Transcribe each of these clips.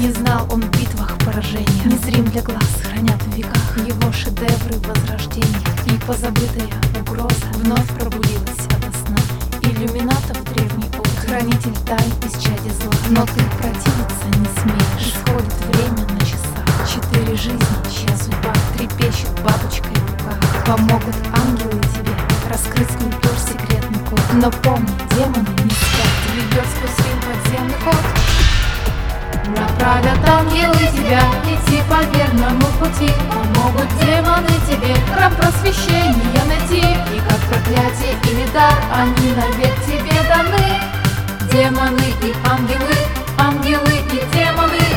Не знал он в битвах поражения. Незрим для глаз хранят в веках. Его шедевры возрождения. И позабытая угроза Вновь пробудилась ото сна. Иллюминатов древний опыт. Хранитель тайн из чади зла. Но ты противиться не смеешь. Исходит время на часах. Четыре жизни, чья судьба Трепещет бабочкой в руках. Помогут ангелы тебе Раскрыть скульптур секретный код. Но помни, демоны не тебя идти по верному пути. Помогут демоны тебе храм просвещения найти. И как проклятие или дар они навек тебе даны. Демоны и ангелы, ангелы и демоны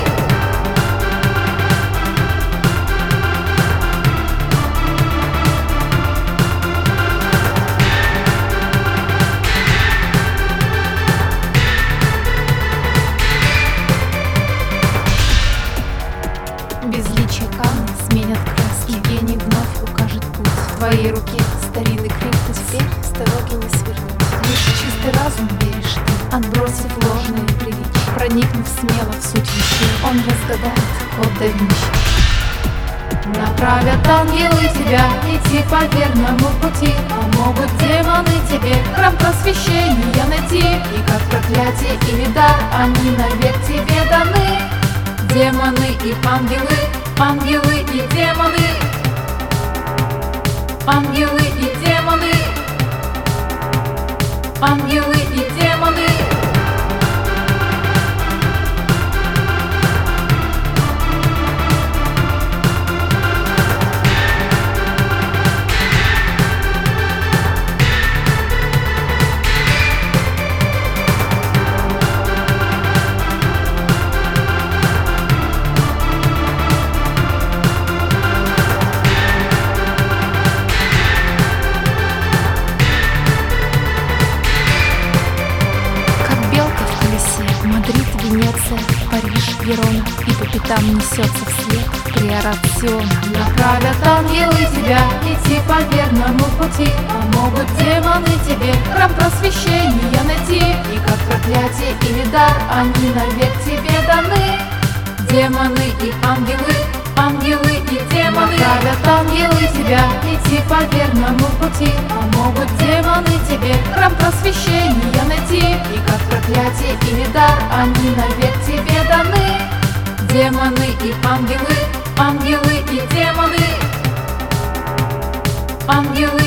твоей руке старинный крипто Теперь строгилы свернуть Лишь чистый разум веришь ты Отбросив ложные приличия Проникнув смело в суть вещей Он разгадает код да Направят ангелы тебя идти по верному пути. Помогут демоны тебе храм просвещения найти. И как проклятие или дар они навек тебе даны. Демоны и ангелы Ангелы и Верона И по пятам несется вслед Приорат Сиона Направят ангелы тебя идти по верному пути. Помогут демоны тебе храм просвещения найти. И как проклятие или дар они навек тебе даны. Демоны и ангелы, ангелы и демоны. Направят ангелы тебя идти по верному пути. Помогут или дар они навек тебе даны. Демоны и ангелы, ангелы и демоны. Ангелы